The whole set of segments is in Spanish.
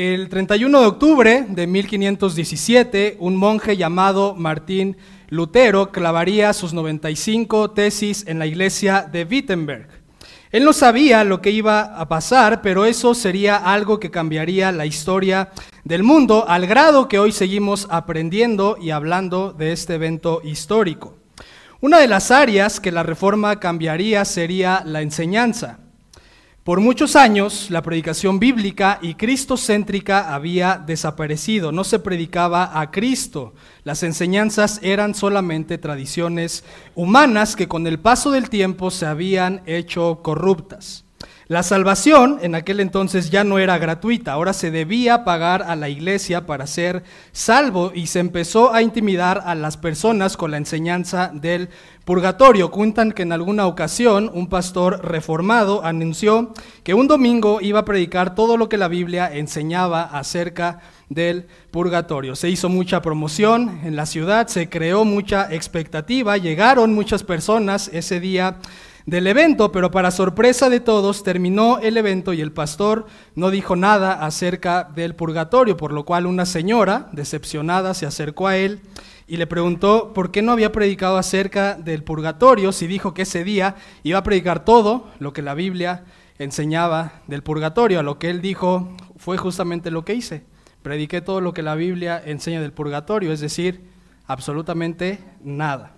El 31 de octubre de 1517, un monje llamado Martín Lutero clavaría sus 95 tesis en la iglesia de Wittenberg. Él no sabía lo que iba a pasar, pero eso sería algo que cambiaría la historia del mundo al grado que hoy seguimos aprendiendo y hablando de este evento histórico. Una de las áreas que la reforma cambiaría sería la enseñanza. Por muchos años la predicación bíblica y cristocéntrica había desaparecido, no se predicaba a Cristo, las enseñanzas eran solamente tradiciones humanas que con el paso del tiempo se habían hecho corruptas. La salvación en aquel entonces ya no era gratuita, ahora se debía pagar a la iglesia para ser salvo y se empezó a intimidar a las personas con la enseñanza del purgatorio. Cuentan que en alguna ocasión un pastor reformado anunció que un domingo iba a predicar todo lo que la Biblia enseñaba acerca del purgatorio. Se hizo mucha promoción en la ciudad, se creó mucha expectativa, llegaron muchas personas ese día del evento, pero para sorpresa de todos terminó el evento y el pastor no dijo nada acerca del purgatorio, por lo cual una señora, decepcionada, se acercó a él y le preguntó por qué no había predicado acerca del purgatorio si dijo que ese día iba a predicar todo lo que la Biblia enseñaba del purgatorio. A lo que él dijo fue justamente lo que hice. Prediqué todo lo que la Biblia enseña del purgatorio, es decir, absolutamente nada.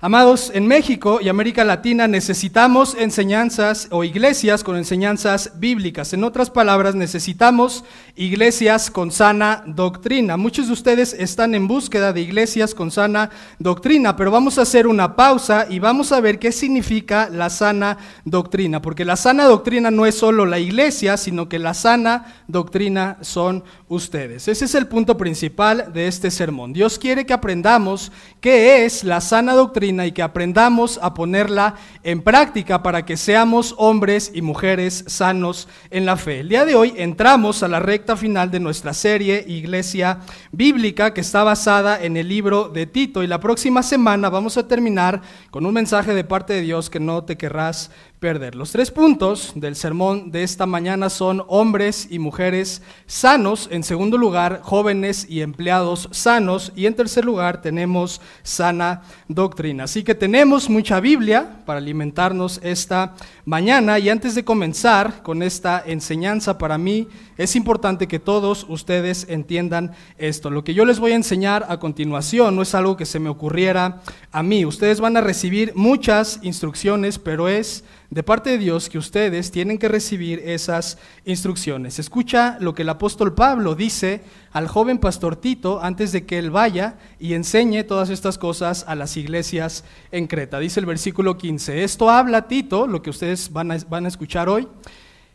Amados, en México y América Latina necesitamos enseñanzas o iglesias con enseñanzas bíblicas. En otras palabras, necesitamos iglesias con sana doctrina. Muchos de ustedes están en búsqueda de iglesias con sana doctrina, pero vamos a hacer una pausa y vamos a ver qué significa la sana doctrina, porque la sana doctrina no es solo la iglesia, sino que la sana doctrina son ustedes. Ese es el punto principal de este sermón. Dios quiere que aprendamos qué es la sana doctrina y que aprendamos a ponerla en práctica para que seamos hombres y mujeres sanos en la fe. El día de hoy entramos a la recta final de nuestra serie Iglesia Bíblica que está basada en el libro de Tito. Y la próxima semana vamos a terminar con un mensaje de parte de Dios que no te querrás perder. Los tres puntos del sermón de esta mañana son hombres y mujeres sanos, en segundo lugar jóvenes y empleados sanos y en tercer lugar tenemos sana doctrina. Así que tenemos mucha Biblia para alimentarnos esta mañana y antes de comenzar con esta enseñanza para mí es importante que todos ustedes entiendan esto. Lo que yo les voy a enseñar a continuación no es algo que se me ocurriera a mí. Ustedes van a recibir muchas instrucciones, pero es de parte de Dios que ustedes tienen que recibir esas instrucciones. Escucha lo que el apóstol Pablo dice al joven pastor Tito antes de que él vaya y enseñe todas estas cosas a las iglesias en Creta. Dice el versículo 15, esto habla Tito, lo que ustedes van a, van a escuchar hoy,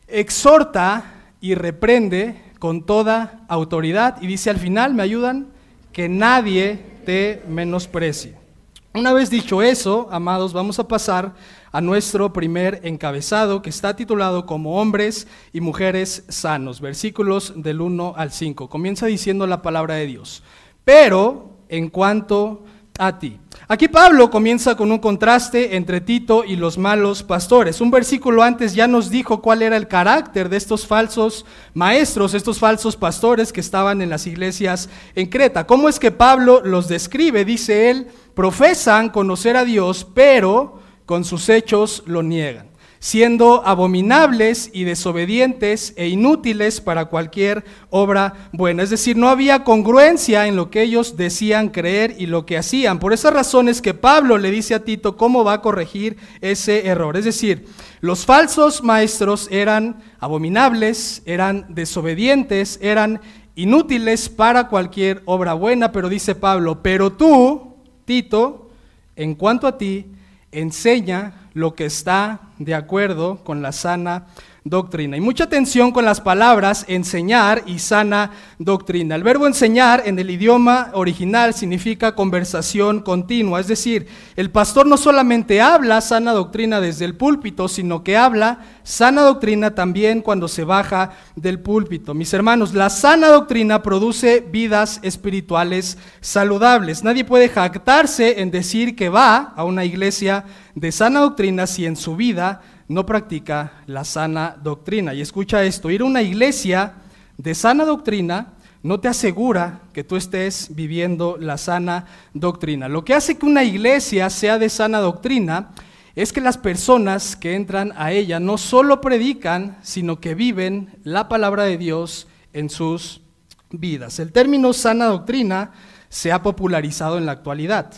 exhorta y reprende con toda autoridad. Y dice al final, ¿me ayudan? Que nadie te menosprecie. Una vez dicho eso, amados, vamos a pasar a nuestro primer encabezado que está titulado como hombres y mujeres sanos, versículos del 1 al 5. Comienza diciendo la palabra de Dios. Pero en cuanto a ti. Aquí Pablo comienza con un contraste entre Tito y los malos pastores. Un versículo antes ya nos dijo cuál era el carácter de estos falsos maestros, estos falsos pastores que estaban en las iglesias en Creta. ¿Cómo es que Pablo los describe? Dice él, profesan conocer a Dios, pero con sus hechos lo niegan siendo abominables y desobedientes e inútiles para cualquier obra buena. Es decir, no había congruencia en lo que ellos decían creer y lo que hacían. Por esas razones que Pablo le dice a Tito cómo va a corregir ese error. Es decir, los falsos maestros eran abominables, eran desobedientes, eran inútiles para cualquier obra buena, pero dice Pablo, pero tú, Tito, en cuanto a ti, enseña lo que está de acuerdo con la sana doctrina. Y mucha atención con las palabras enseñar y sana doctrina. El verbo enseñar en el idioma original significa conversación continua, es decir, el pastor no solamente habla sana doctrina desde el púlpito, sino que habla sana doctrina también cuando se baja del púlpito. Mis hermanos, la sana doctrina produce vidas espirituales saludables. Nadie puede jactarse en decir que va a una iglesia de sana doctrina si en su vida no practica la sana doctrina. Y escucha esto, ir a una iglesia de sana doctrina no te asegura que tú estés viviendo la sana doctrina. Lo que hace que una iglesia sea de sana doctrina es que las personas que entran a ella no solo predican, sino que viven la palabra de Dios en sus vidas. El término sana doctrina se ha popularizado en la actualidad.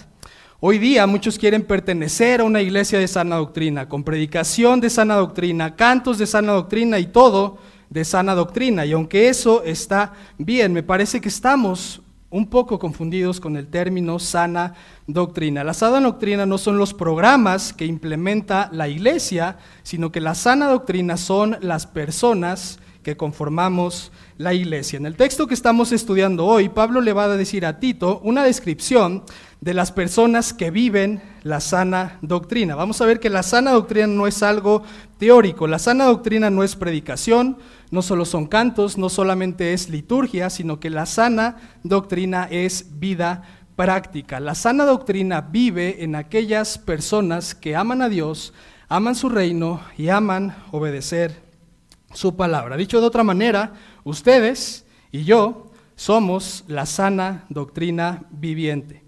Hoy día muchos quieren pertenecer a una iglesia de sana doctrina, con predicación de sana doctrina, cantos de sana doctrina y todo de sana doctrina. Y aunque eso está bien, me parece que estamos un poco confundidos con el término sana doctrina. La sana doctrina no son los programas que implementa la iglesia, sino que la sana doctrina son las personas que conformamos la iglesia. En el texto que estamos estudiando hoy, Pablo le va a decir a Tito una descripción de las personas que viven la sana doctrina. Vamos a ver que la sana doctrina no es algo teórico, la sana doctrina no es predicación, no solo son cantos, no solamente es liturgia, sino que la sana doctrina es vida práctica. La sana doctrina vive en aquellas personas que aman a Dios, aman su reino y aman obedecer su palabra. Dicho de otra manera, ustedes y yo somos la sana doctrina viviente.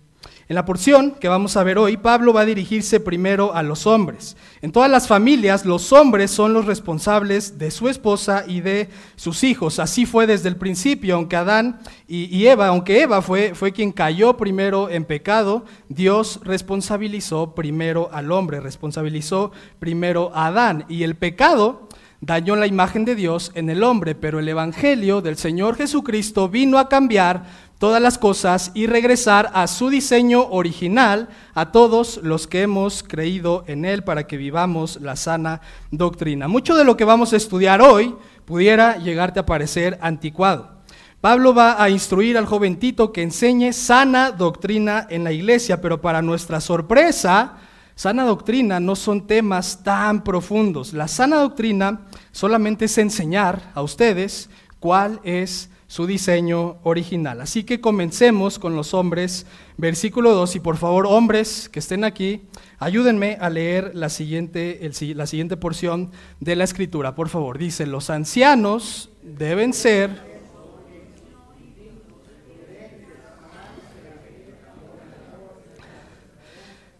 En la porción que vamos a ver hoy, Pablo va a dirigirse primero a los hombres. En todas las familias, los hombres son los responsables de su esposa y de sus hijos. Así fue desde el principio, aunque Adán y, Eva, aunque Eva fue, fue quien cayó primero en pecado, Dios responsabilizó primero al hombre, responsabilizó primero a Adán. Y el pecado dañó la imagen de Dios en el hombre, pero el Evangelio del Señor Jesucristo vino a cambiar todas las cosas y regresar a su diseño original a todos los que hemos creído en Él para que vivamos la sana doctrina. Mucho de lo que vamos a estudiar hoy pudiera llegarte a parecer anticuado. Pablo va a instruir al joven Tito que enseñe sana doctrina en la iglesia, pero para nuestra sorpresa, sana doctrina no son temas tan profundos. La sana doctrina solamente es enseñar a ustedes cuál es su diseño original. Así que comencemos con los hombres, versículo 2, y por favor, hombres que estén aquí, ayúdenme a leer la siguiente, la siguiente porción de la escritura, por favor. Dice, los ancianos deben ser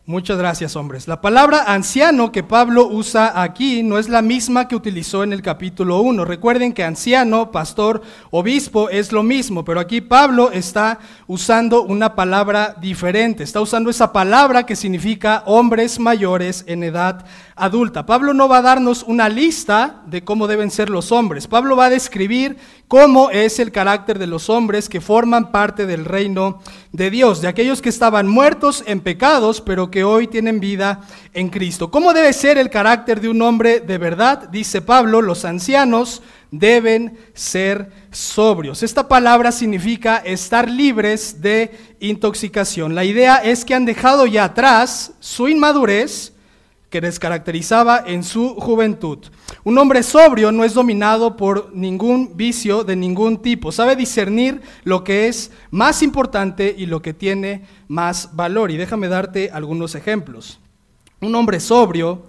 Muchas gracias, hombres. La palabra anciano que Pablo usa aquí no es la misma que utilizó en el capítulo 1. Recuerden que anciano, pastor, obispo es lo mismo, pero aquí Pablo está usando una palabra diferente. Está usando esa palabra que significa hombres mayores en edad adulta. Pablo no va a darnos una lista de cómo deben ser los hombres. Pablo va a describir cómo es el carácter de los hombres que forman parte del reino de Dios, de aquellos que estaban muertos en pecados, pero que hoy tienen vida en Cristo. ¿Cómo debe ser el carácter de un hombre de verdad? Dice Pablo, los ancianos deben ser sobrios. Esta palabra significa estar libres de intoxicación. La idea es que han dejado ya atrás su inmadurez, que les caracterizaba en su juventud. Un hombre sobrio no es dominado por ningún vicio de ningún tipo, sabe discernir lo que es más importante y lo que tiene más valor. Y déjame darte algunos ejemplos. Un hombre sobrio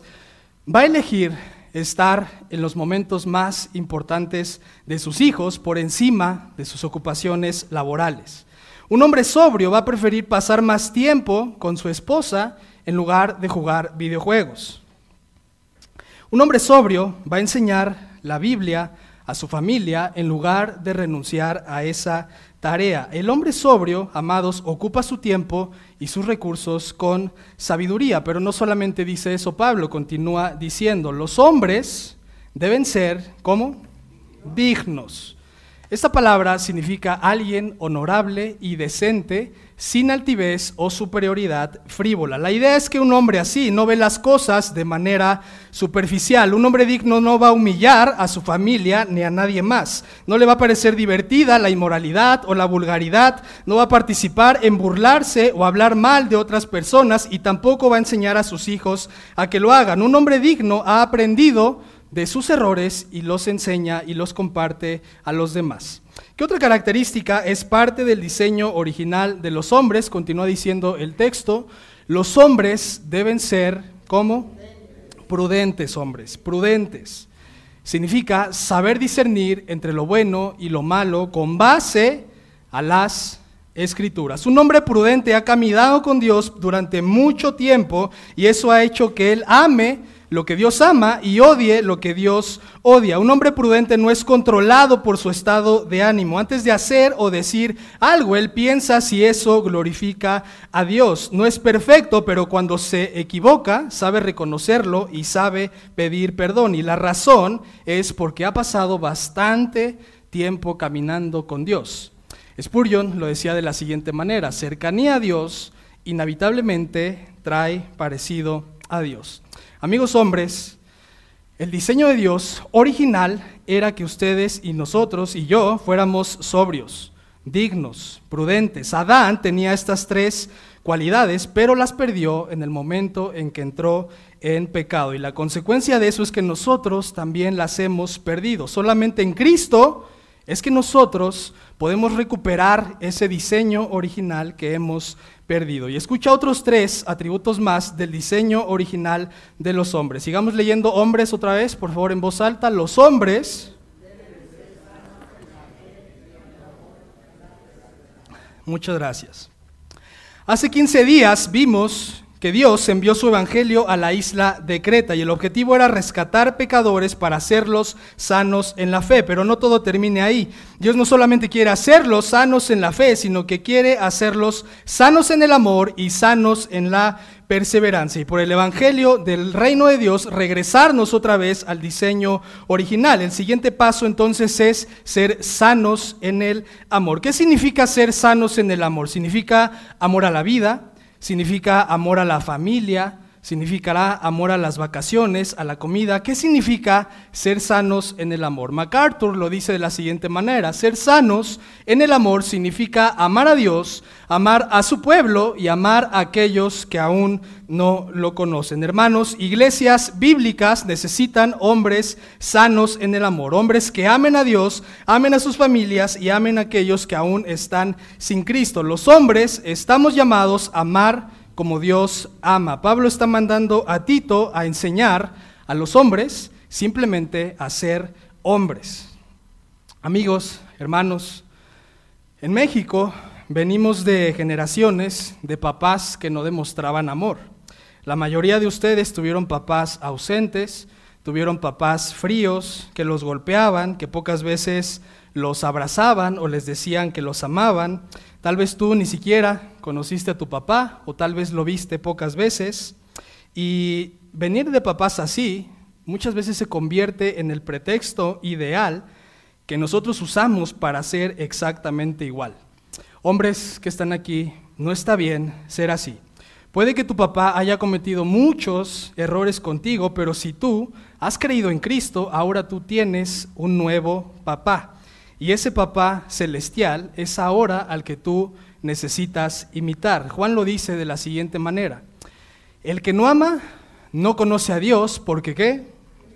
va a elegir estar en los momentos más importantes de sus hijos por encima de sus ocupaciones laborales. Un hombre sobrio va a preferir pasar más tiempo con su esposa en lugar de jugar videojuegos. Un hombre sobrio va a enseñar la Biblia a su familia en lugar de renunciar a esa tarea. El hombre sobrio, amados, ocupa su tiempo y sus recursos con sabiduría, pero no solamente dice eso Pablo, continúa diciendo, los hombres deben ser, ¿cómo? Dignos. Esta palabra significa alguien honorable y decente, sin altivez o superioridad frívola. La idea es que un hombre así no ve las cosas de manera superficial. Un hombre digno no va a humillar a su familia ni a nadie más. No le va a parecer divertida la inmoralidad o la vulgaridad. No va a participar en burlarse o hablar mal de otras personas y tampoco va a enseñar a sus hijos a que lo hagan. Un hombre digno ha aprendido de sus errores y los enseña y los comparte a los demás. ¿Qué otra característica es parte del diseño original de los hombres? Continúa diciendo el texto. Los hombres deben ser, ¿cómo? Prudentes hombres, prudentes. significa saber discernir entre lo bueno y lo malo con base a las escrituras. Un hombre prudente ha caminado con Dios durante mucho tiempo y eso ha hecho que él ame lo que Dios ama y odie lo que Dios odia. Un hombre prudente no es controlado por su estado de ánimo. Antes de hacer o decir algo, él piensa si eso glorifica a Dios. No es perfecto, pero cuando se equivoca, sabe reconocerlo y sabe pedir perdón. Y la razón es porque ha pasado bastante tiempo caminando con Dios. Spurgeon lo decía de la siguiente manera, cercanía a Dios inevitablemente trae parecido a Dios. Amigos hombres, el diseño de Dios original era que ustedes y nosotros y yo fuéramos sobrios, dignos, prudentes. Adán tenía estas tres cualidades, pero las perdió en el momento en que entró en pecado. Y la consecuencia de eso es que nosotros también las hemos perdido. Solamente en Cristo es que nosotros podemos recuperar ese diseño original que hemos perdido. Y escucha otros tres atributos más del diseño original de los hombres. Sigamos leyendo hombres otra vez, por favor, en voz alta. Los hombres... Muchas gracias. Hace 15 días vimos que Dios envió su evangelio a la isla de Creta y el objetivo era rescatar pecadores para hacerlos sanos en la fe, pero no todo termine ahí. Dios no solamente quiere hacerlos sanos en la fe, sino que quiere hacerlos sanos en el amor y sanos en la perseverancia. Y por el evangelio del reino de Dios, regresarnos otra vez al diseño original. El siguiente paso entonces es ser sanos en el amor. ¿Qué significa ser sanos en el amor? Significa amor a la vida, significa amor a la familia, significará amor a las vacaciones, a la comida. ¿Qué significa ser sanos en el amor? MacArthur lo dice de la siguiente manera, ser sanos en el amor significa amar a Dios, amar a su pueblo y amar a aquellos que aún no lo conocen. Hermanos, iglesias bíblicas necesitan hombres sanos en el amor, hombres que amen a Dios, amen a sus familias y amen a aquellos que aún están sin Cristo. Los hombres estamos llamados a amar como Dios ama. Pablo está mandando a Tito a enseñar a los hombres simplemente a ser hombres. Amigos, hermanos, en México venimos de generaciones de papás que no demostraban amor. La mayoría de ustedes tuvieron papás ausentes, tuvieron papás fríos que los golpeaban, que pocas veces los abrazaban o les decían que los amaban. Tal vez tú ni siquiera conociste a tu papá o tal vez lo viste pocas veces. Y venir de papás así muchas veces se convierte en el pretexto ideal que nosotros usamos para ser exactamente igual. Hombres que están aquí, no está bien ser así. Puede que tu papá haya cometido muchos errores contigo, pero si tú has creído en Cristo, ahora tú tienes un nuevo papá. Y ese papá celestial es ahora al que tú necesitas imitar. Juan lo dice de la siguiente manera. El que no ama no conoce a Dios, ¿porque qué?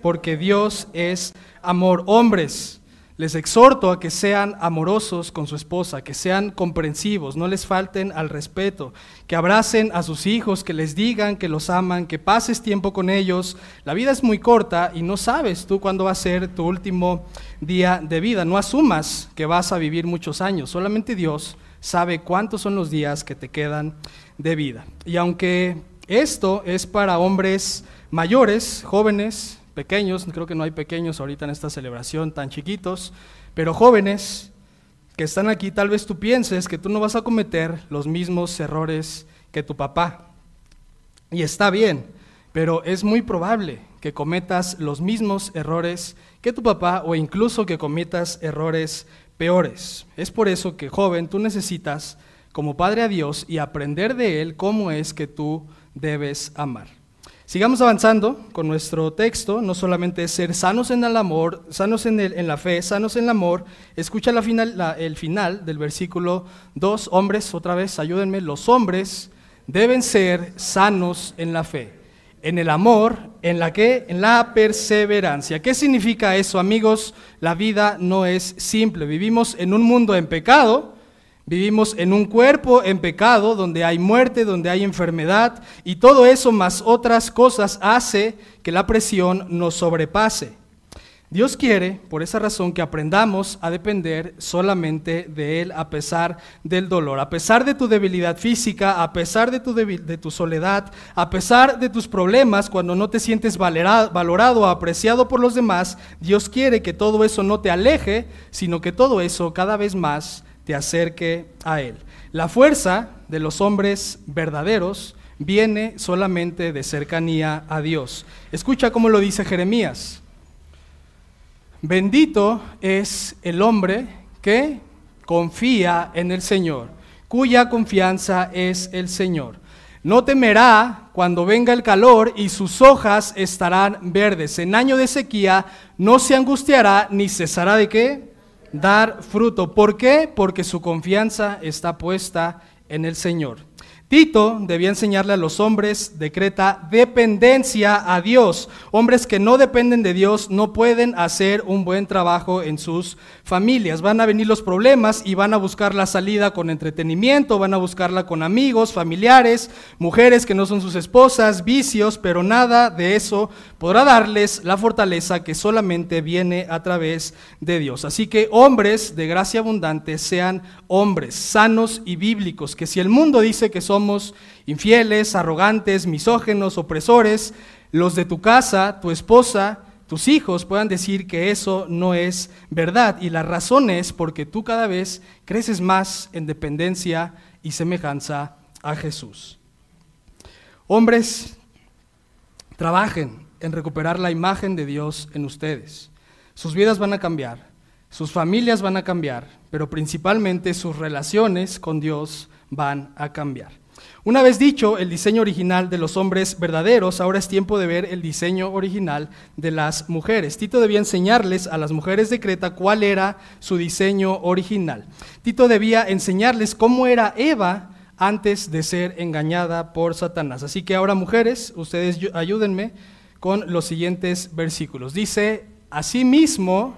Porque Dios es amor. Hombres, les exhorto a que sean amorosos con su esposa, que sean comprensivos, no les falten al respeto, que abracen a sus hijos, que les digan que los aman, que pases tiempo con ellos. La vida es muy corta y no sabes tú cuándo va a ser tu último día de vida. No asumas que vas a vivir muchos años, solamente Dios sabe cuántos son los días que te quedan de vida. Y aunque esto es para hombres mayores, jóvenes, pequeños, creo que no hay pequeños ahorita en esta celebración tan chiquitos, pero jóvenes que están aquí, tal vez tú pienses que tú no vas a cometer los mismos errores que tu papá. Y está bien, pero es muy probable que cometas los mismos errores que tu papá o incluso que cometas errores peores. Es por eso que, joven, tú necesitas como padre a Dios y aprender de Él cómo es que tú debes amar. Sigamos avanzando con nuestro texto, no solamente ser sanos en el amor, sanos en, el, en la fe, sanos en el amor. Escucha la final, el final del versículo 2, hombres, otra vez, ayúdenme, los hombres deben ser sanos en la fe, en el amor, en la que, en la perseverancia. ¿Qué significa eso, amigos? La vida no es simple. Vivimos en un mundo en pecado, Vivimos en un cuerpo en pecado, donde hay muerte, donde hay enfermedad, y todo eso más otras cosas hace que la presión nos sobrepase. Dios quiere, por esa razón, que aprendamos a depender solamente de Él a pesar del dolor, a pesar de tu debilidad física, a pesar de tu, soledad, a pesar de tus problemas, cuando no te sientes valorado apreciado por los demás, Dios quiere que todo eso no te aleje, sino que todo eso cada vez más te acerque a Él. La fuerza de los hombres verdaderos viene solamente de cercanía a Dios. Escucha cómo lo dice Jeremías. Bendito es el hombre que confía en el Señor, cuya confianza es el Señor. No temerá cuando venga el calor y sus hojas estarán verdes. En año de sequía no se angustiará ni cesará de qué? Dar fruto. ¿Por qué? Porque su confianza está puesta en el Señor. Tito debía enseñarle a los hombres de Creta dependencia a Dios. Hombres que no dependen de Dios no pueden hacer un buen trabajo en sus familias. Van a venir los problemas y van a buscar la salida con entretenimiento, van a buscarla con amigos, familiares, mujeres que no son sus esposas, vicios, pero nada de eso podrá darles la fortaleza que solamente viene a través de Dios. Así que hombres de gracia abundante sean hombres sanos y bíblicos, que si el mundo dice que son somos infieles, arrogantes, misógenos, opresores, los de tu casa, tu esposa, tus hijos puedan decir que eso no es verdad. Y la razón es porque tú cada vez creces más en dependencia y semejanza a Jesús. Hombres, trabajen en recuperar la imagen de Dios en ustedes. Sus vidas van a cambiar, sus familias van a cambiar, pero principalmente sus relaciones con Dios van a cambiar. Una vez dicho el diseño original de los hombres verdaderos, ahora es tiempo de ver el diseño original de las mujeres. Tito debía enseñarles a las mujeres de Creta cuál era su diseño original. Tito debía enseñarles cómo era Eva antes de ser engañada por Satanás. Así que ahora mujeres, ustedes ayúdenme con los siguientes versículos. Dice, asimismo,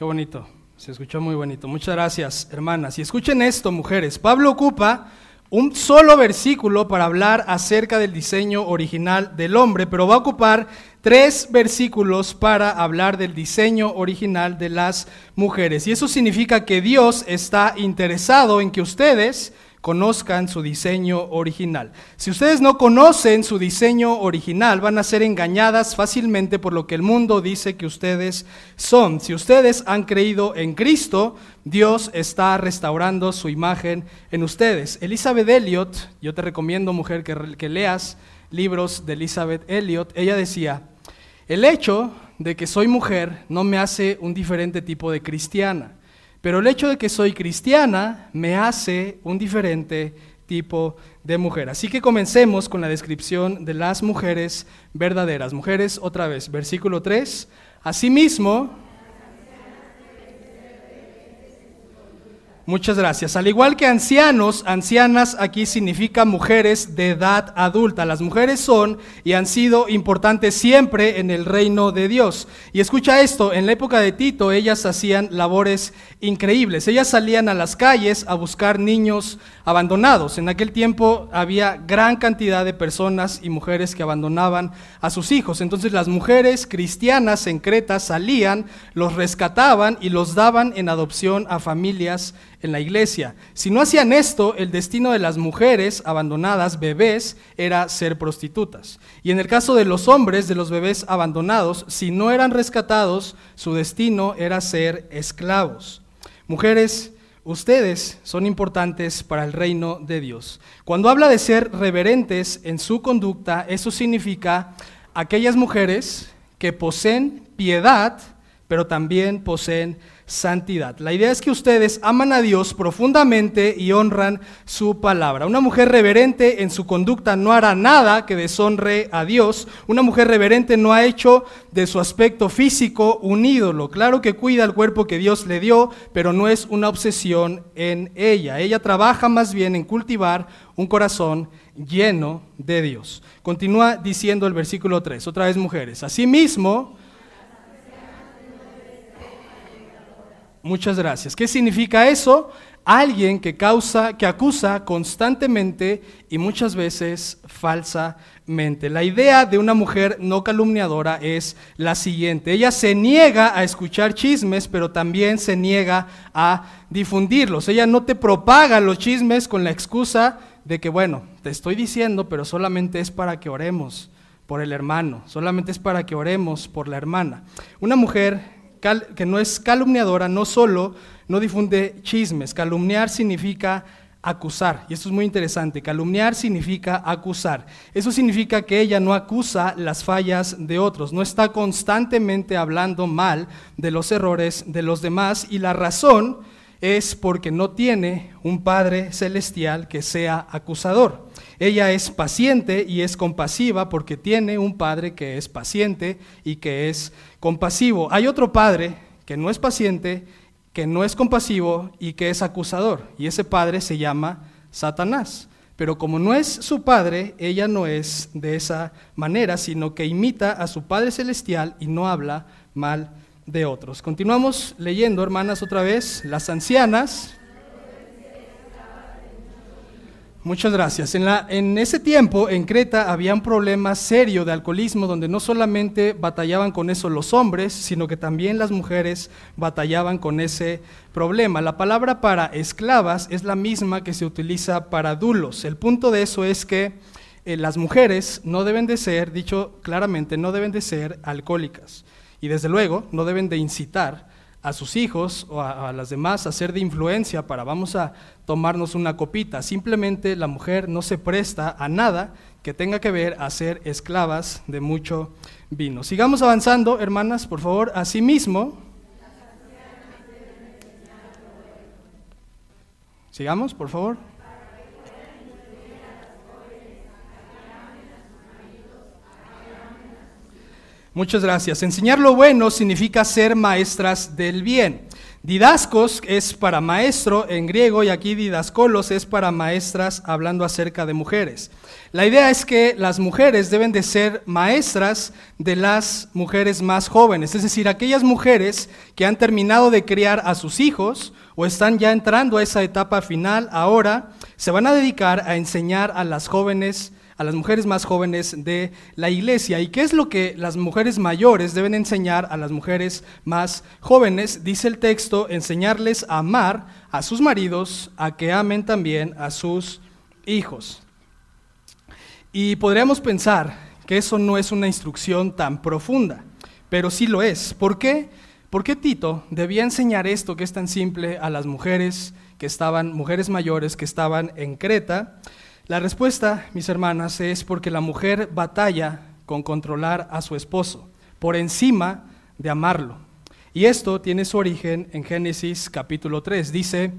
Qué bonito, se escuchó muy bonito. Muchas gracias, hermanas. Y escuchen esto, mujeres. Pablo ocupa un solo versículo para hablar acerca del diseño original del hombre, pero va a ocupar tres versículos para hablar del diseño original de las mujeres. Y eso significa que Dios está interesado en que ustedes conozcan su diseño original. Si ustedes no conocen su diseño original, van a ser engañadas fácilmente por lo que el mundo dice que ustedes son. Si ustedes han creído en Cristo, Dios está restaurando su imagen en ustedes. Elizabeth Elliot, yo te recomiendo, mujer, que, leas libros de Elizabeth Elliot, ella decía, el hecho de que soy mujer no me hace un diferente tipo de cristiana. Pero el hecho de que soy cristiana me hace un diferente tipo de mujer. Así que comencemos con la descripción de las mujeres verdaderas. Mujeres, otra vez, versículo 3. Asimismo, Muchas gracias. Al igual que ancianos, ancianas aquí significa mujeres de edad adulta. Las mujeres son y han sido importantes siempre en el reino de Dios. Y escucha esto, en la época de Tito ellas hacían labores increíbles. Ellas salían a las calles a buscar niños abandonados. En aquel tiempo había gran cantidad de personas y mujeres que abandonaban a sus hijos. Entonces las mujeres cristianas en Creta salían, los rescataban y los daban en adopción a familias en la iglesia. Si no hacían esto, el destino de las mujeres abandonadas, bebés, era ser prostitutas. Y en el caso de los hombres, de los bebés abandonados, si no eran rescatados, su destino era ser esclavos. Mujeres, ustedes son importantes para el reino de Dios. Cuando habla de ser reverentes en su conducta, eso significa aquellas mujeres que poseen piedad, pero también poseen santidad. La idea es que ustedes aman a Dios profundamente y honran su palabra. Una mujer reverente en su conducta no hará nada que deshonre a Dios. Una mujer reverente no ha hecho de su aspecto físico un ídolo. Claro que cuida el cuerpo que Dios le dio, pero no es una obsesión en ella. Ella trabaja más bien en cultivar un corazón lleno de Dios. Continúa diciendo el versículo 3, otra vez mujeres. Asimismo, Muchas gracias. ¿Qué significa eso? Alguien que causa, que acusa constantemente y muchas veces falsamente. La idea de una mujer no calumniadora es la siguiente. Ella se niega a escuchar chismes, pero también se niega a difundirlos. Ella no te propaga los chismes con la excusa de que, bueno, te estoy diciendo, pero solamente es para que oremos por el hermano, solamente es para que oremos por la hermana. Una mujer que no es calumniadora, no solo no difunde chismes. Calumniar significa acusar. Y esto es muy interesante. Calumniar significa acusar. Eso significa que ella no acusa las fallas de otros, no está constantemente hablando mal de los errores de los demás y la razón es porque no tiene un Padre celestial que sea acusador. Ella es paciente y es compasiva porque tiene un Padre que es paciente y que es compasivo. Hay otro Padre que no es paciente, que no es compasivo y que es acusador. Y ese Padre se llama Satanás. Pero como no es su Padre, ella no es de esa manera, sino que imita a su Padre celestial y no habla mal de otros. Continuamos leyendo, hermanas, otra vez. Las ancianas. Muchas gracias. En, ese tiempo, en Creta, había un problema serio de alcoholismo donde no solamente batallaban con eso los hombres, sino que también las mujeres batallaban con ese problema. La palabra para esclavas es la misma que se utiliza para dulos. El punto de eso es que eh, las mujeres no deben de ser, dicho claramente, no deben de ser alcohólicas. Y desde luego no deben de incitar a sus hijos o a, las demás a ser de influencia para vamos a tomarnos una copita. Simplemente la mujer no se presta a nada que tenga que ver a ser esclavas de mucho vino. Sigamos avanzando, hermanas, por favor. Asimismo, sigamos, por favor. Muchas gracias. Enseñar lo bueno significa ser maestras del bien. Didascos es para maestro en griego y aquí didascolos es para maestras hablando acerca de mujeres. La idea es que las mujeres deben de ser maestras de las mujeres más jóvenes, es decir, aquellas mujeres que han terminado de criar a sus hijos o están ya entrando a esa etapa final, ahora se van a dedicar a enseñar a las jóvenes a las mujeres más jóvenes de la iglesia. ¿Y qué es lo que las mujeres mayores deben enseñar a las mujeres más jóvenes? Dice el texto, enseñarles a amar a sus maridos, a que amen también a sus hijos. Y podríamos pensar que eso no es una instrucción tan profunda, pero sí lo es. ¿Por qué? ¿Por qué Tito debía enseñar esto que es tan simple a las mujeres que estaban, mujeres mayores que estaban en Creta? La respuesta, mis hermanas, es porque la mujer batalla con controlar a su esposo por encima de amarlo. Y esto tiene su origen en Génesis capítulo 3. Dice,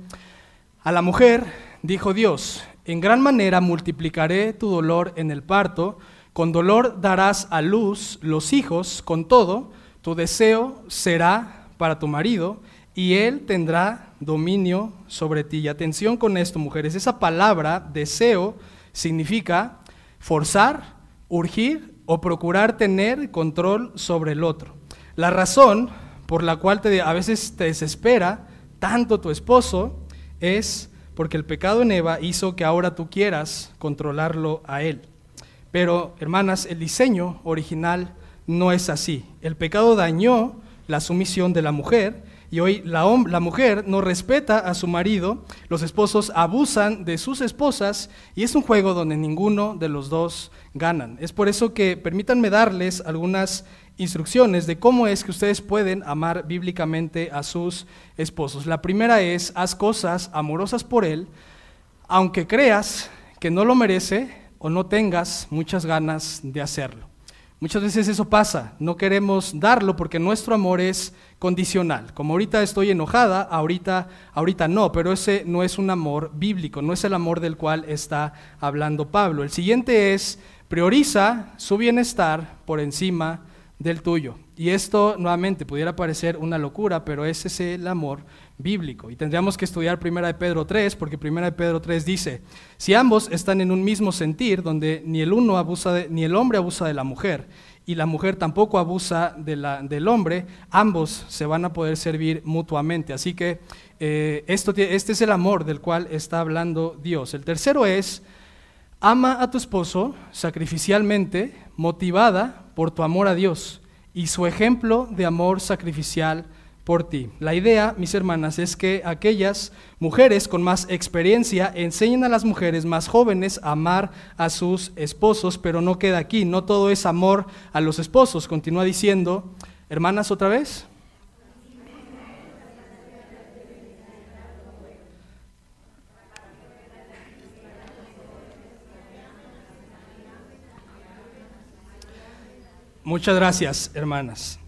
a la mujer dijo Dios, en gran manera multiplicaré tu dolor en el parto, con dolor darás a luz los hijos, con todo, tu deseo será para tu marido, y él tendrá dominio sobre ti. Y atención con esto, mujeres, esa palabra deseo significa forzar, urgir o procurar tener control sobre el otro. La razón por la cual te, a veces te desespera tanto tu esposo es porque el pecado en Eva hizo que ahora tú quieras controlarlo a él. Pero, hermanas, el diseño original no es así. El pecado dañó la sumisión de la mujer y hoy la, mujer no respeta a su marido, los esposos abusan de sus esposas y es un juego donde ninguno de los dos ganan. Es por eso que permítanme darles algunas instrucciones de cómo es que ustedes pueden amar bíblicamente a sus esposos. La primera es, haz cosas amorosas por él, aunque creas que no lo merece o no tengas muchas ganas de hacerlo. Muchas veces eso pasa, no queremos darlo porque nuestro amor es condicional. Como ahorita estoy enojada, ahorita, ahorita no, pero ese no es un amor bíblico, no es el amor del cual está hablando Pablo. El siguiente es, prioriza su bienestar por encima del tuyo. Y esto nuevamente pudiera parecer una locura, pero ese es el amor bíblico. Y tendríamos que estudiar Primera de Pedro 3, porque Primera de Pedro 3 dice, si ambos están en un mismo sentir, donde ni el uno abusa de, ni el hombre abusa de la mujer, y la mujer tampoco abusa de la, del hombre, ambos se van a poder servir mutuamente. Así que eh, esto, este es el amor del cual está hablando Dios. El tercero es, ama a tu esposo sacrificialmente, motivada por tu amor a Dios y su ejemplo de amor sacrificial La idea, mis hermanas, es que aquellas mujeres con más experiencia enseñen a las mujeres más jóvenes a amar a sus esposos, pero no queda aquí, no todo es amor a los esposos. Continúa diciendo, hermanas, otra vez. Muchas gracias, hermanas.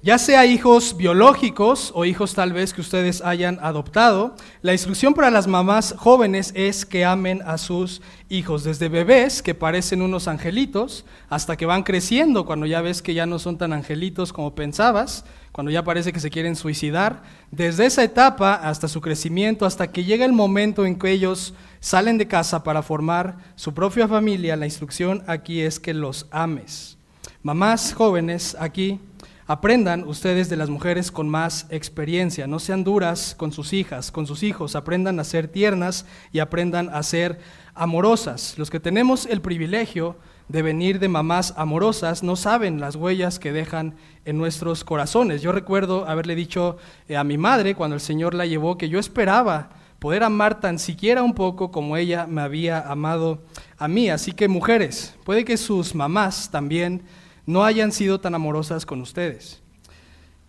Ya sea hijos biológicos o hijos tal vez que ustedes hayan adoptado, la instrucción para las mamás jóvenes es que amen a sus hijos, desde bebés que parecen unos angelitos, hasta que van creciendo, cuando ya ves que ya no son tan angelitos como pensabas, cuando ya parece que se quieren suicidar, desde esa etapa hasta su crecimiento, hasta que llega el momento en que ellos salen de casa para formar su propia familia, la instrucción aquí es que los ames. Mamás jóvenes aquí, aprendan ustedes de las mujeres con más experiencia, no sean duras con sus hijas, con sus hijos, aprendan a ser tiernas y aprendan a ser amorosas. Los que tenemos el privilegio de venir de mamás amorosas no saben las huellas que dejan en nuestros corazones. Yo recuerdo haberle dicho eh, a mi madre cuando el Señor la llevó que yo esperaba poder amar tan siquiera un poco como ella me había amado a mí. Así que mujeres, puede que sus mamás también no hayan sido tan amorosas con ustedes.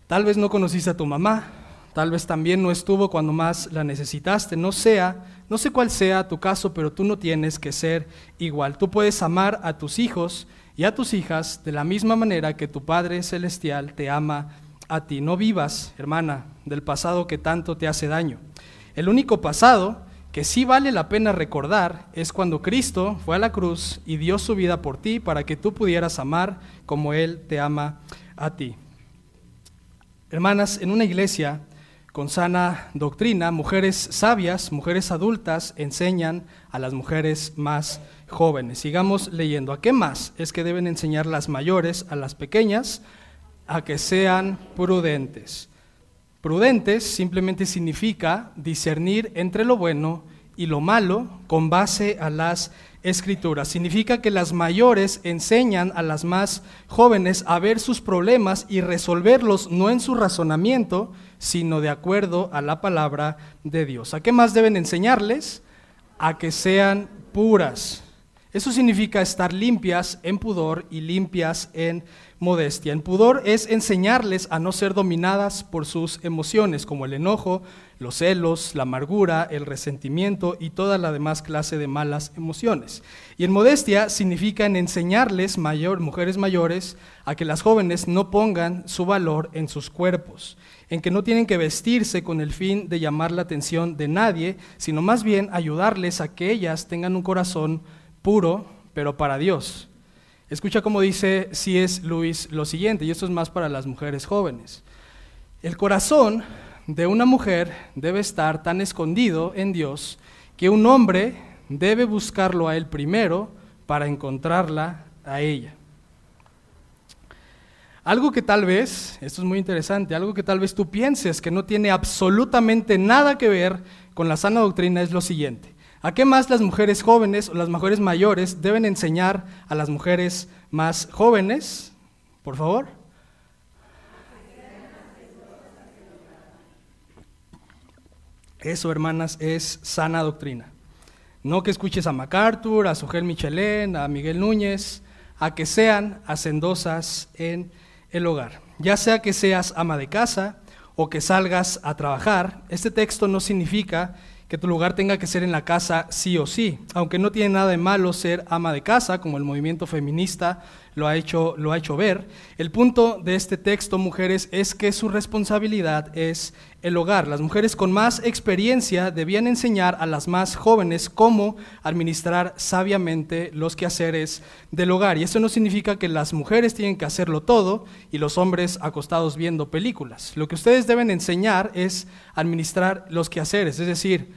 Tal vez no conociste a tu mamá, tal vez también no estuvo cuando más la necesitaste, no sea, no sé cuál sea tu caso, pero tú no tienes que ser igual. Tú puedes amar a tus hijos y a tus hijas de la misma manera que tu Padre celestial te ama a ti. No vivas, hermana, del pasado que tanto te hace daño. El único pasado que sí vale la pena recordar es cuando Cristo fue a la cruz y dio su vida por ti para que tú pudieras amar como Él te ama a ti. Hermanas, en una iglesia con sana doctrina, mujeres sabias, mujeres adultas enseñan a las mujeres más jóvenes. Sigamos leyendo. ¿A qué más es que deben enseñar las mayores a las pequeñas? A que sean prudentes Prudentes simplemente significa discernir entre lo bueno y lo malo con base a las escrituras. Significa que las mayores enseñan a las más jóvenes a ver sus problemas y resolverlos no en su razonamiento, sino de acuerdo a la palabra de Dios. ¿A qué más deben enseñarles? A que sean puras. Eso significa estar limpias en pudor y limpias en modestia. El pudor es enseñarles a no ser dominadas por sus emociones, como el enojo, los celos, la amargura, el resentimiento y toda la demás clase de malas emociones. Y en modestia significa en enseñarles, mayor, mujeres mayores, a que las jóvenes no pongan su valor en sus cuerpos, en que no tienen que vestirse con el fin de llamar la atención de nadie, sino más bien ayudarles a que ellas tengan un corazón puro, pero para Dios Escucha cómo dice C.S. Luis lo siguiente, y esto es más para las mujeres jóvenes. El corazón de una mujer debe estar tan escondido en Dios que un hombre debe buscarlo a él primero para encontrarla a ella. Algo que tal vez, esto es muy interesante, algo que tal vez tú pienses que no tiene absolutamente nada que ver con la sana doctrina es lo siguiente. ¿A qué más las mujeres jóvenes o las mujeres mayores deben enseñar a las mujeres más jóvenes? Por favor. Eso, hermanas, es sana doctrina. No que escuches a MacArthur, a Sogel Michelén, a Miguel Núñez, a que sean hacendosas en el hogar. Ya sea que seas ama de casa o que salgas a trabajar, este texto no significa que tu lugar tenga que ser en la casa sí o sí, aunque no tiene nada de malo ser ama de casa, como el movimiento feminista lo ha hecho, lo ha hecho ver. El punto de este texto, mujeres, es que su responsabilidad es el hogar. Las mujeres con más experiencia debían enseñar a las más jóvenes cómo administrar sabiamente los quehaceres del hogar. Y eso no significa que las mujeres tienen que hacerlo todo y los hombres acostados viendo películas. Lo que ustedes deben enseñar es administrar los quehaceres, es decir,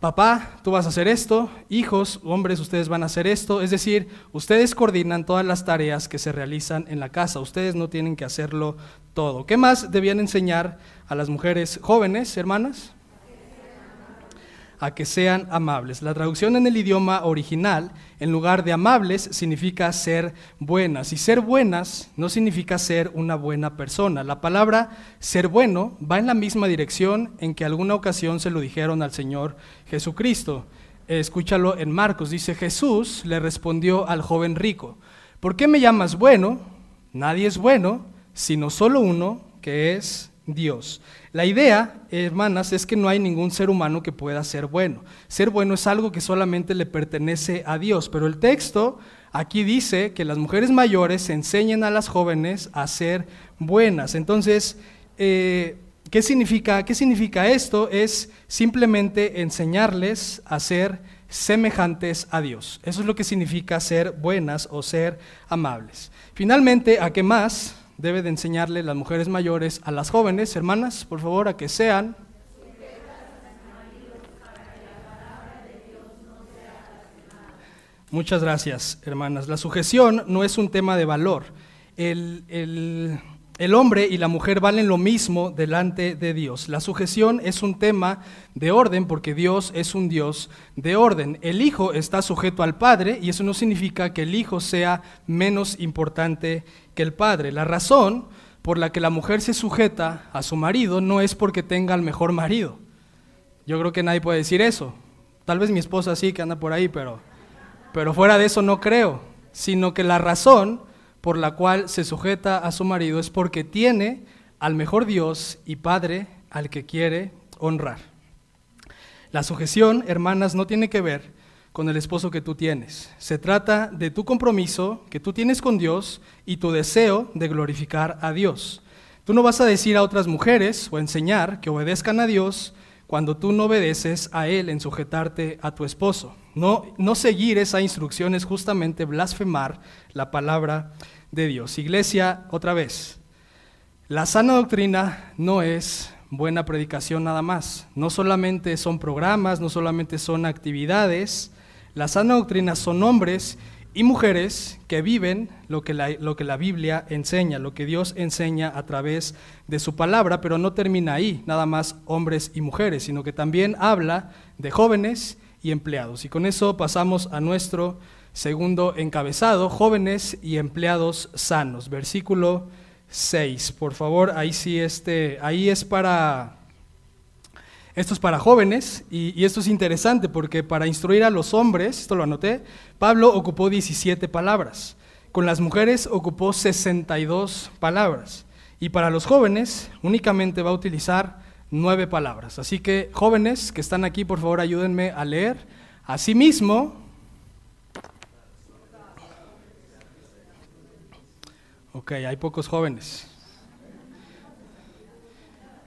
papá, tú vas a hacer esto, hijos, hombres, ustedes van a hacer esto. Es decir, ustedes coordinan todas las tareas que se realizan en la casa, ustedes no tienen que hacerlo todo. ¿Qué más debían enseñar a las mujeres jóvenes, hermanas? A que sean amables. La traducción en el idioma original, en lugar de amables, significa ser buenas. Y ser buenas no significa ser una buena persona. La palabra ser bueno va en la misma dirección en que alguna ocasión se lo dijeron al Señor Jesucristo. Escúchalo en Marcos. Dice, Jesús le respondió al joven rico, ¿por qué me llamas bueno? Nadie es bueno, sino solo uno, que es Dios. La idea, hermanas, es que no hay ningún ser humano que pueda ser bueno. Ser bueno es algo que solamente le pertenece a Dios, pero el texto aquí dice que las mujeres mayores enseñen a las jóvenes a ser buenas. Entonces, eh, ¿qué, significa, ¿qué significa esto? Es simplemente enseñarles a ser semejantes a Dios. Eso es lo que significa ser buenas o ser amables. Finalmente, ¿a qué más? Debe de enseñarle las mujeres mayores a las jóvenes, hermanas, por favor, a que sean Muchas gracias, hermanas. La sujeción no es un tema de valor. El, el, el hombre y la mujer valen lo mismo delante de Dios. La sujeción es un tema de orden porque Dios es un Dios de orden. El hijo está sujeto al padre y eso no significa que el hijo sea menos importante el padre. La razón por la que la mujer se sujeta a su marido no es porque tenga el mejor marido. Yo creo que nadie puede decir eso. Tal vez mi esposa sí que anda por ahí, pero, pero fuera de eso no creo. Sino que la razón por la cual se sujeta a su marido es porque tiene al mejor Dios y Padre al que quiere honrar. La sujeción, hermanas, no tiene que ver con el esposo que tú tienes. Se trata de tu compromiso que tú tienes con Dios y tu deseo de glorificar a Dios. Tú no vas a decir a otras mujeres o enseñar que obedezcan a Dios cuando tú no obedeces a Él en sujetarte a tu esposo. No, no seguir esa instrucción es justamente blasfemar la palabra de Dios. Iglesia, otra vez, la sana doctrina no es buena predicación nada más. No solamente son programas, no solamente son actividades. La sana doctrina son hombres y mujeres que viven lo que, la, lo que la Biblia enseña, lo que Dios enseña a través de su palabra, pero no termina ahí, nada más hombres y mujeres, sino que también habla de jóvenes y empleados. Y con eso pasamos a nuestro segundo encabezado, jóvenes y empleados sanos. Versículo 6. Por favor, ahí sí este, ahí es para esto es para jóvenes y, esto es interesante porque para instruir a los hombres, esto lo anoté, Pablo ocupó 17 palabras. Con las mujeres ocupó 62 palabras. Y para los jóvenes únicamente va a utilizar nueve palabras. Así que jóvenes que están aquí, por favor ayúdenme a leer. Asimismo, ok, hay pocos jóvenes.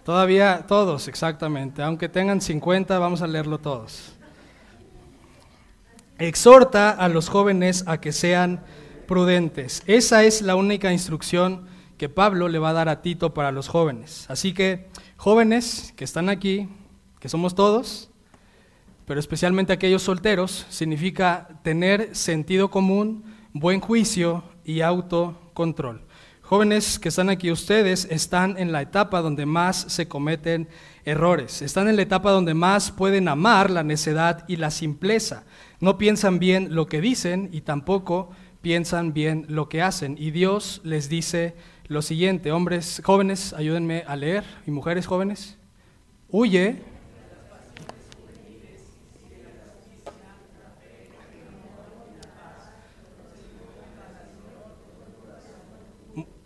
Todavía todos, exactamente. Aunque tengan 50, vamos a leerlo todos. Exhorta a los jóvenes a que sean prudentes. Esa es la única instrucción que Pablo le va a dar a Tito para los jóvenes. Así que Jóvenes que están aquí, que somos todos, pero especialmente aquellos solteros, significa tener sentido común, buen juicio y autocontrol. Jóvenes que están aquí, ustedes están en la etapa donde más se cometen errores, están en la etapa donde más pueden amar la necedad y la simpleza. No piensan bien lo que dicen y tampoco piensan bien lo que hacen. Y Dios les dice, lo siguiente, hombres jóvenes, ayúdenme a leer, y mujeres jóvenes, huye.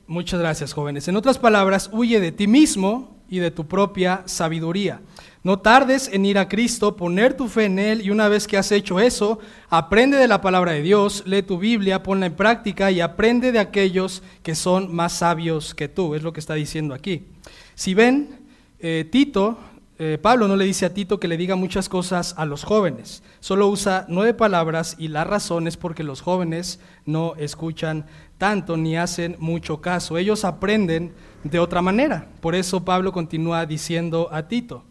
Muchas gracias, jóvenes. En otras palabras, huye de ti mismo y de tu propia sabiduría. No tardes en ir a Cristo, poner tu fe en Él y una vez que has hecho eso, aprende de la palabra de Dios, lee tu Biblia, ponla en práctica y aprende de aquellos que son más sabios que tú. Es lo que está diciendo aquí. Si ven, eh, Tito, eh, Pablo no le dice a Tito que le diga muchas cosas a los jóvenes, solo usa nueve palabras y la razón es porque los jóvenes no escuchan tanto ni hacen mucho caso. Ellos aprenden de otra manera. Por eso Pablo continúa diciendo a Tito,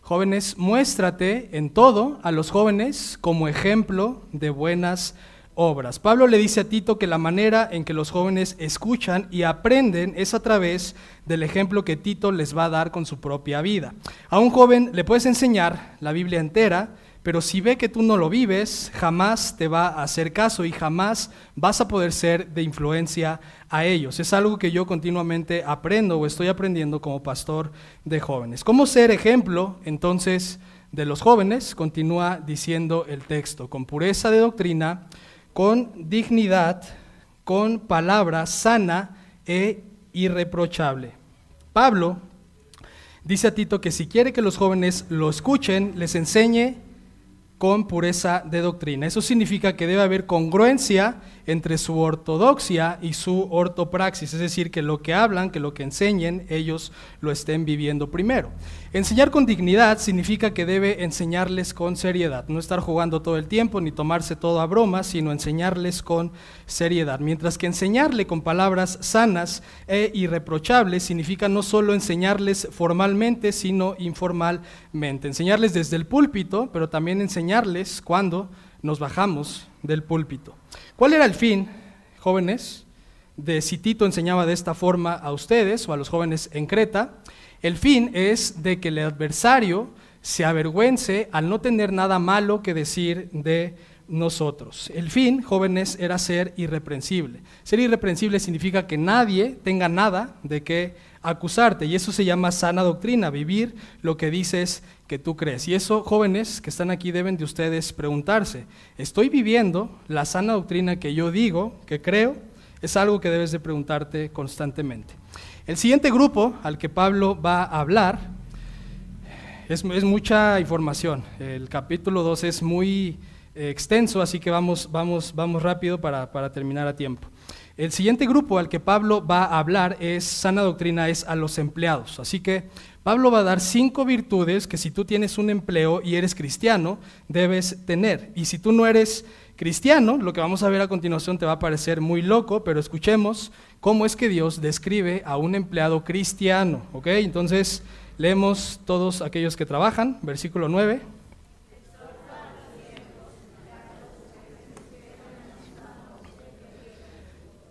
jóvenes, muéstrate en todo a los jóvenes como ejemplo de buenas obras. Pablo le dice a Tito que la manera en que los jóvenes escuchan y aprenden es a través del ejemplo que Tito les va a dar con su propia vida. A un joven le puedes enseñar la Biblia entera, pero si ve que tú no lo vives, jamás te va a hacer caso y jamás vas a poder ser de influencia a ellos. Es algo que yo continuamente aprendo o estoy aprendiendo como pastor de jóvenes. ¿Cómo ser ejemplo entonces de los jóvenes? Continúa diciendo el texto, con pureza de doctrina, con dignidad, con palabra sana e irreprochable. Pablo dice a Tito que si quiere que los jóvenes lo escuchen, les enseñe con pureza de doctrina. Eso significa que debe haber congruencia entre su ortodoxia y su ortopraxis, es decir, que lo que hablan, que lo que enseñen, ellos lo estén viviendo primero. Enseñar con dignidad significa que debe enseñarles con seriedad, no estar jugando todo el tiempo ni tomarse todo a broma, sino enseñarles con seriedad. Mientras que enseñarle con palabras sanas e irreprochables significa no solo enseñarles formalmente, sino informalmente. Enseñarles desde el púlpito, pero también enseñarles cuando nos bajamos del púlpito. ¿Cuál era el fin, jóvenes, de si Tito enseñaba de esta forma a ustedes o a los jóvenes en Creta? El fin es de que el adversario se avergüence al no tener nada malo que decir de nosotros. El fin, jóvenes, era ser irreprensible. Ser irreprensible significa que nadie tenga nada de qué acusarte y eso se llama sana doctrina, vivir lo que dices que tú crees. Y eso, jóvenes que están aquí, deben de ustedes preguntarse, ¿estoy viviendo la sana doctrina que yo digo, que creo? Es algo que debes de preguntarte constantemente. El siguiente grupo al que Pablo va a hablar es, mucha información. El capítulo 2 es muy eh, extenso, así que vamos, vamos, vamos rápido para, para terminar a tiempo. El siguiente grupo al que Pablo va a hablar es sana doctrina, es a los empleados. Así que Pablo va a dar cinco virtudes que si tú tienes un empleo y eres cristiano, debes tener. Y si tú no eres cristiano, lo que vamos a ver a continuación te va a parecer muy loco, pero escuchemos cómo es que Dios describe a un empleado cristiano. ¿ok? Entonces, leemos todos aquellos que trabajan, versículo 9.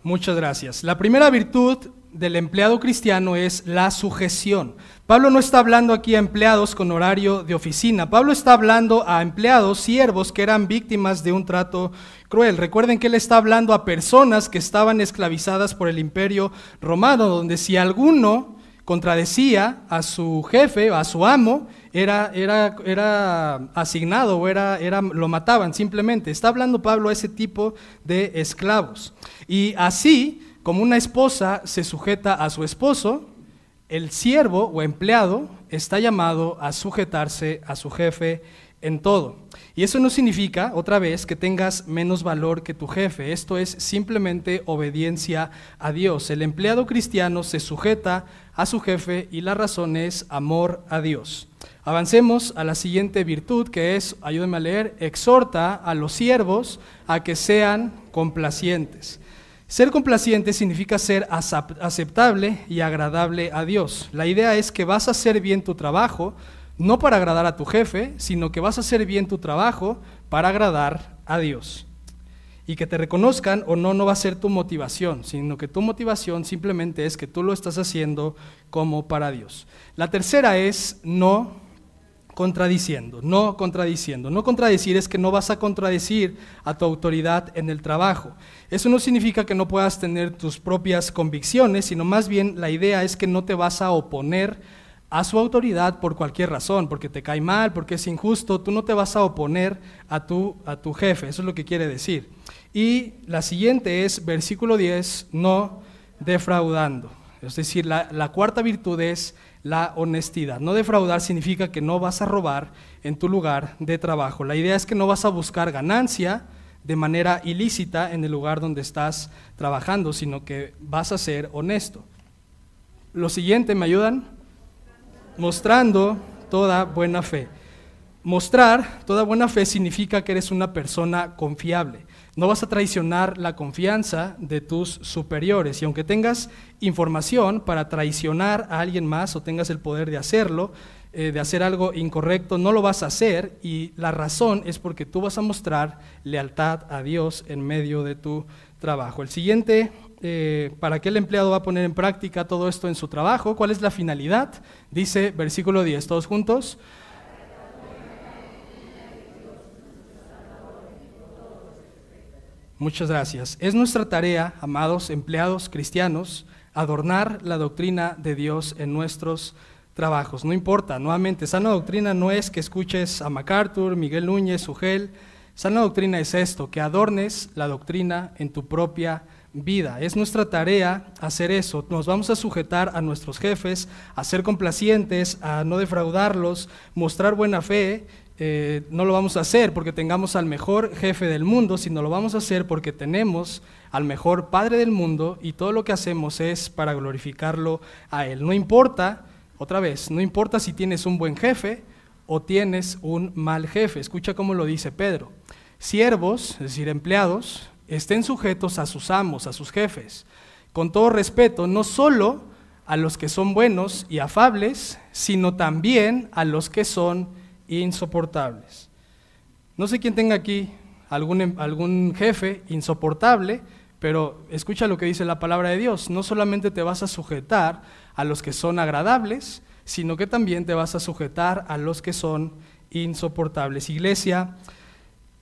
Muchas gracias. La primera virtud del empleado cristiano es la sujeción. Pablo no está hablando aquí a empleados con horario de oficina. Pablo está hablando a empleados, siervos que eran víctimas de un trato cruel. Recuerden que él está hablando a personas que estaban esclavizadas por el imperio romano, donde si alguno contradecía a su jefe, a su amo, era, era, era asignado o era, era, lo mataban simplemente. Está hablando Pablo a ese tipo de esclavos. Y así como una esposa se sujeta a su esposo, el siervo o empleado está llamado a sujetarse a su jefe en todo. Y eso no significa, otra vez, que tengas menos valor que tu jefe. Esto es simplemente obediencia a Dios. El empleado cristiano se sujeta a su jefe y la razón es amor a Dios. Avancemos a la siguiente virtud que es, ayúdenme a leer, exhorta a los siervos a que sean complacientes. Ser complaciente significa ser aceptable y agradable a Dios. La idea es que vas a hacer bien tu trabajo, no para agradar a tu jefe, sino que vas a hacer bien tu trabajo para agradar a Dios. Y que te reconozcan o no, no va a ser tu motivación, sino que tu motivación simplemente es que tú lo estás haciendo como para Dios. La tercera es no contradiciendo, no contradiciendo. No contradecir es que no vas a contradecir a tu autoridad en el trabajo. Eso no significa que no puedas tener tus propias convicciones, sino más bien la idea es que no te vas a oponer a su autoridad por cualquier razón, porque te cae mal, porque es injusto, tú no te vas a oponer a tu, a tu jefe, eso es lo que quiere decir. Y la siguiente es versículo 10, no defraudando. Es decir, la, la cuarta virtud es la honestidad. No defraudar significa que no vas a robar en tu lugar de trabajo. La idea es que no vas a buscar ganancia de manera ilícita en el lugar donde estás trabajando, sino que vas a ser honesto. Lo siguiente, ¿me ayudan? Mostrando toda buena fe. Mostrar toda buena fe significa que eres una persona confiable. No vas a traicionar la confianza de tus superiores. Y aunque tengas información para traicionar a alguien más o tengas el poder de hacerlo, eh, de hacer algo incorrecto, no lo vas a hacer. Y la razón es porque tú vas a mostrar lealtad a Dios en medio de tu trabajo. El siguiente, eh, ¿para qué el empleado va a poner en práctica todo esto en su trabajo? ¿Cuál es la finalidad? Dice versículo 10, todos juntos. Muchas gracias. Es nuestra tarea, amados empleados cristianos, adornar la doctrina de Dios en nuestros trabajos. No importa, nuevamente, sana doctrina no es que escuches a MacArthur, Miguel Núñez, Ugel. Sana doctrina es esto, que adornes la doctrina en tu propia vida. Es nuestra tarea hacer eso. Nos vamos a sujetar a nuestros jefes, a ser complacientes, a no defraudarlos, mostrar buena fe eh, no lo vamos a hacer porque tengamos al mejor jefe del mundo, sino lo vamos a hacer porque tenemos al mejor Padre del mundo y todo lo que hacemos es para glorificarlo a Él. No importa, otra vez, no importa si tienes un buen jefe o tienes un mal jefe. Escucha cómo lo dice Pedro. Siervos, es decir, empleados, estén sujetos a sus amos, a sus jefes, con todo respeto, no solo a los que son buenos y afables, sino también a los que son insoportables. No sé quién tenga aquí algún, em, algún jefe insoportable, pero escucha lo que dice la palabra de Dios. No solamente te vas a sujetar a los que son agradables, sino que también te vas a sujetar a los que son insoportables. Iglesia,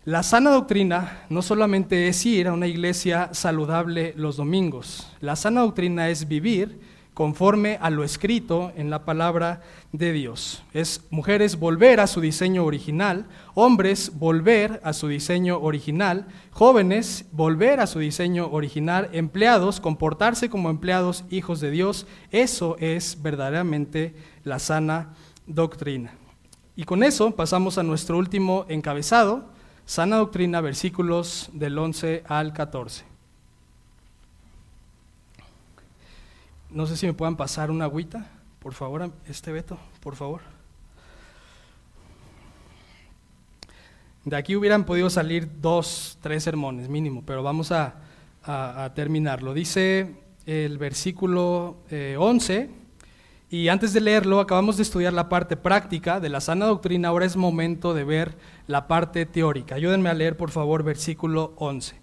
la sana doctrina no solamente es ir a una iglesia saludable los domingos, la sana doctrina es vivir conforme a lo escrito en la palabra de Dios. Es mujeres volver a su diseño original, hombres volver a su diseño original, jóvenes volver a su diseño original, empleados comportarse como empleados hijos de Dios. Eso es verdaderamente la sana doctrina. Y con eso pasamos a nuestro último encabezado, sana doctrina, versículos del 11 al 14. No sé si me puedan pasar una agüita, por favor, este Beto, por favor. De aquí hubieran podido salir dos, tres sermones mínimo, pero vamos a, terminarlo. Dice el versículo 11, eh, y antes de leerlo, acabamos de estudiar la parte práctica de la sana doctrina, ahora es momento de ver la parte teórica. Ayúdenme a leer, por favor, versículo 11.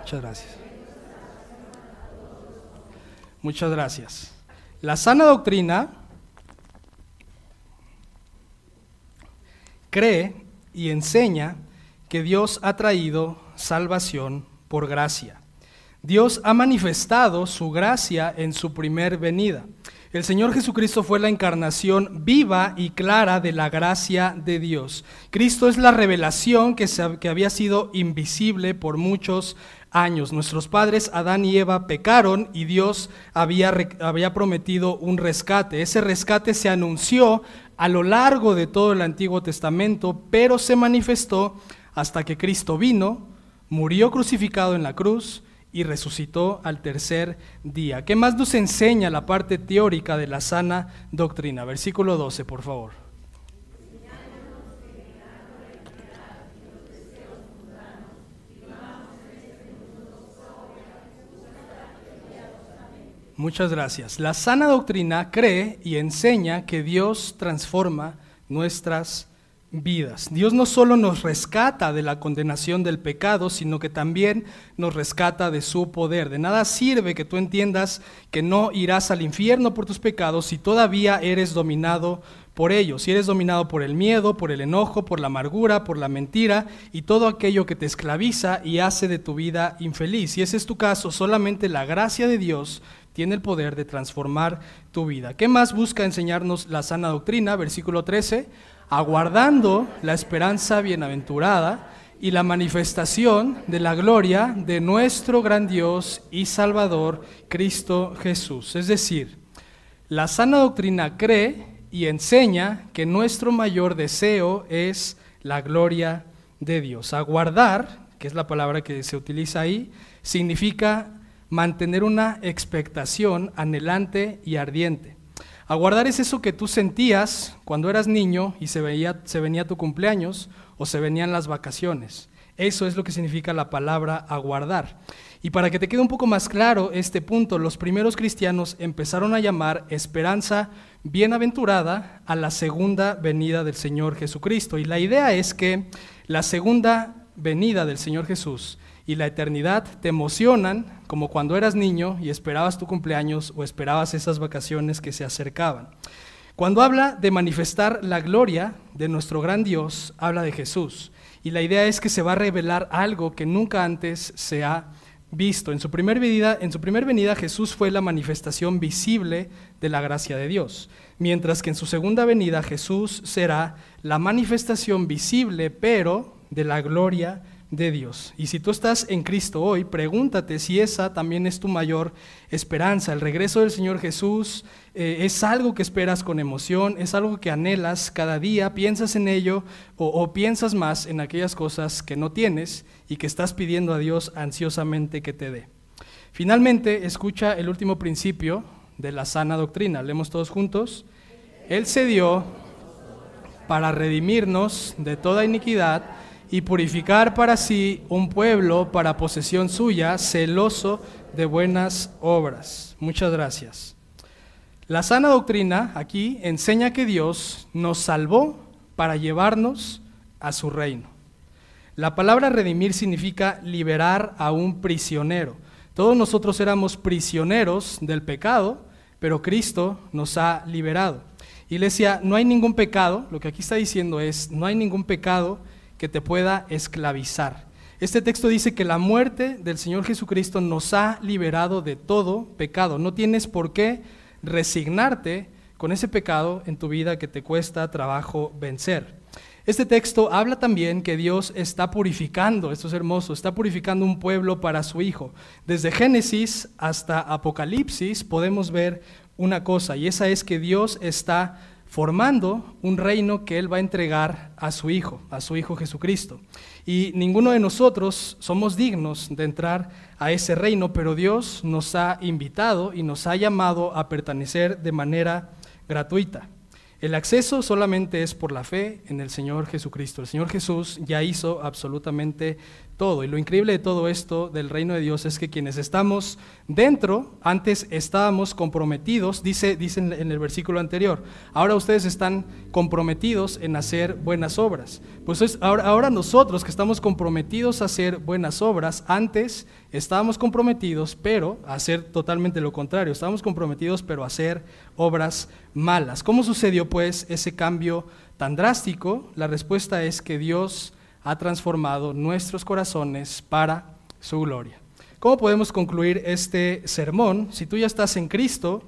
Muchas gracias. Muchas gracias. La sana doctrina cree y enseña que Dios ha traído salvación por gracia. Dios ha manifestado su gracia en su primer venida. El Señor Jesucristo fue la encarnación viva y clara de la gracia de Dios. Cristo es la revelación que, que había sido invisible por muchos años. Nuestros padres Adán y Eva pecaron y Dios había, había prometido un rescate. Ese rescate se anunció a lo largo de todo el Antiguo Testamento, pero se manifestó hasta que Cristo vino, murió crucificado en la cruz y resucitó al tercer día. ¿Qué más nos enseña la parte teórica de la sana doctrina? Versículo 12, por favor. Muchas gracias. La sana doctrina cree y enseña que Dios transforma nuestras vidas. Dios no solo nos rescata de la condenación del pecado, sino que también nos rescata de su poder. De nada sirve que tú entiendas que no irás al infierno por tus pecados si todavía eres dominado por ellos, si eres dominado por el miedo, por el enojo, por la amargura, por la mentira y todo aquello que te esclaviza y hace de tu vida infeliz. Si ese es tu caso, solamente la gracia de Dios tiene el poder de transformar tu vida. ¿Qué más busca enseñarnos la sana doctrina? Versículo 13, aguardando la esperanza bienaventurada y la manifestación de la gloria de nuestro gran Dios y Salvador, Cristo Jesús. Es decir, la sana doctrina cree y enseña que nuestro mayor deseo es la gloria de Dios. Aguardar, que es la palabra que se utiliza ahí, significa mantener una expectación anhelante y ardiente. Aguardar es eso que tú sentías cuando eras niño y se, veía, venía tu cumpleaños o se venían las vacaciones. Eso es lo que significa la palabra aguardar. Y para que te quede un poco más claro este punto, los primeros cristianos empezaron a llamar esperanza bienaventurada a la segunda venida del Señor Jesucristo. Y la idea es que la segunda venida del Señor Jesús y la eternidad te emocionan como cuando eras niño y esperabas tu cumpleaños o esperabas esas vacaciones que se acercaban. Cuando habla de manifestar la gloria de nuestro gran Dios, habla de Jesús. Y la idea es que se va a revelar algo que nunca antes se ha visto. En su, primer venida, en su primer venida Jesús fue la manifestación visible de la gracia de Dios, mientras que en su segunda venida Jesús será la manifestación visible, pero de la gloria de Dios. Y si tú estás en Cristo hoy, pregúntate si esa también es tu mayor esperanza. El regreso del Señor Jesús eh, es algo que esperas con emoción, es algo que anhelas cada día, piensas en ello o, piensas más en aquellas cosas que no tienes y que estás pidiendo a Dios ansiosamente que te dé. Finalmente, escucha el último principio de la sana doctrina. Leemos todos juntos. Él se dio para redimirnos de toda iniquidad y purificar para sí un pueblo para posesión suya, celoso de buenas obras. Muchas gracias. La sana doctrina aquí enseña que Dios nos salvó para llevarnos a su reino. La palabra redimir significa liberar a un prisionero. Todos nosotros éramos prisioneros del pecado, pero Cristo nos ha liberado. Iglesia, no hay ningún pecado, lo que aquí está diciendo es, no hay ningún pecado que te pueda esclavizar. Este texto dice que la muerte del Señor Jesucristo nos ha liberado de todo pecado. No tienes por qué resignarte con ese pecado en tu vida que te cuesta trabajo vencer. Este texto habla también que Dios está purificando, esto es hermoso, está purificando un pueblo para su Hijo. Desde Génesis hasta Apocalipsis podemos ver una cosa, y esa es que Dios está formando un reino que Él va a entregar a su Hijo, a su Hijo Jesucristo. Y ninguno de nosotros somos dignos de entrar a ese reino, pero Dios nos ha invitado y nos ha llamado a pertenecer de manera gratuita. El acceso solamente es por la fe en el Señor Jesucristo. El Señor Jesús ya hizo absolutamente todo. Y lo increíble de todo esto del reino de Dios es que quienes estamos dentro, antes estábamos comprometidos, dice, en el versículo anterior, ahora ustedes están comprometidos en hacer buenas obras. Pues es, ahora, ahora nosotros que estamos comprometidos a hacer buenas obras, antes estábamos comprometidos, pero a hacer totalmente lo contrario, estábamos comprometidos, pero a hacer obras malas. ¿Cómo sucedió pues ese cambio tan drástico? La respuesta es que Dios ha transformado nuestros corazones para su gloria. ¿Cómo podemos concluir este sermón? Si tú ya estás en Cristo,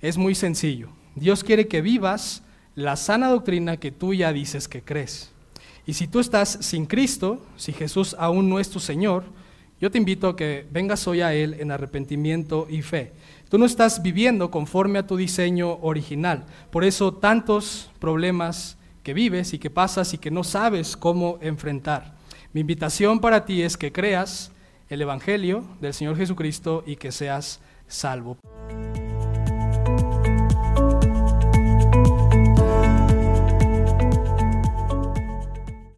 es muy sencillo. Dios quiere que vivas la sana doctrina que tú ya dices que crees. Y si tú estás sin Cristo, si Jesús aún no es tu Señor, yo te invito a que vengas hoy a Él en arrepentimiento y fe. Tú no estás viviendo conforme a tu diseño original. Por eso tantos problemas que vives y que pasas y que no sabes cómo enfrentar. Mi invitación para ti es que creas el Evangelio del Señor Jesucristo y que seas salvo.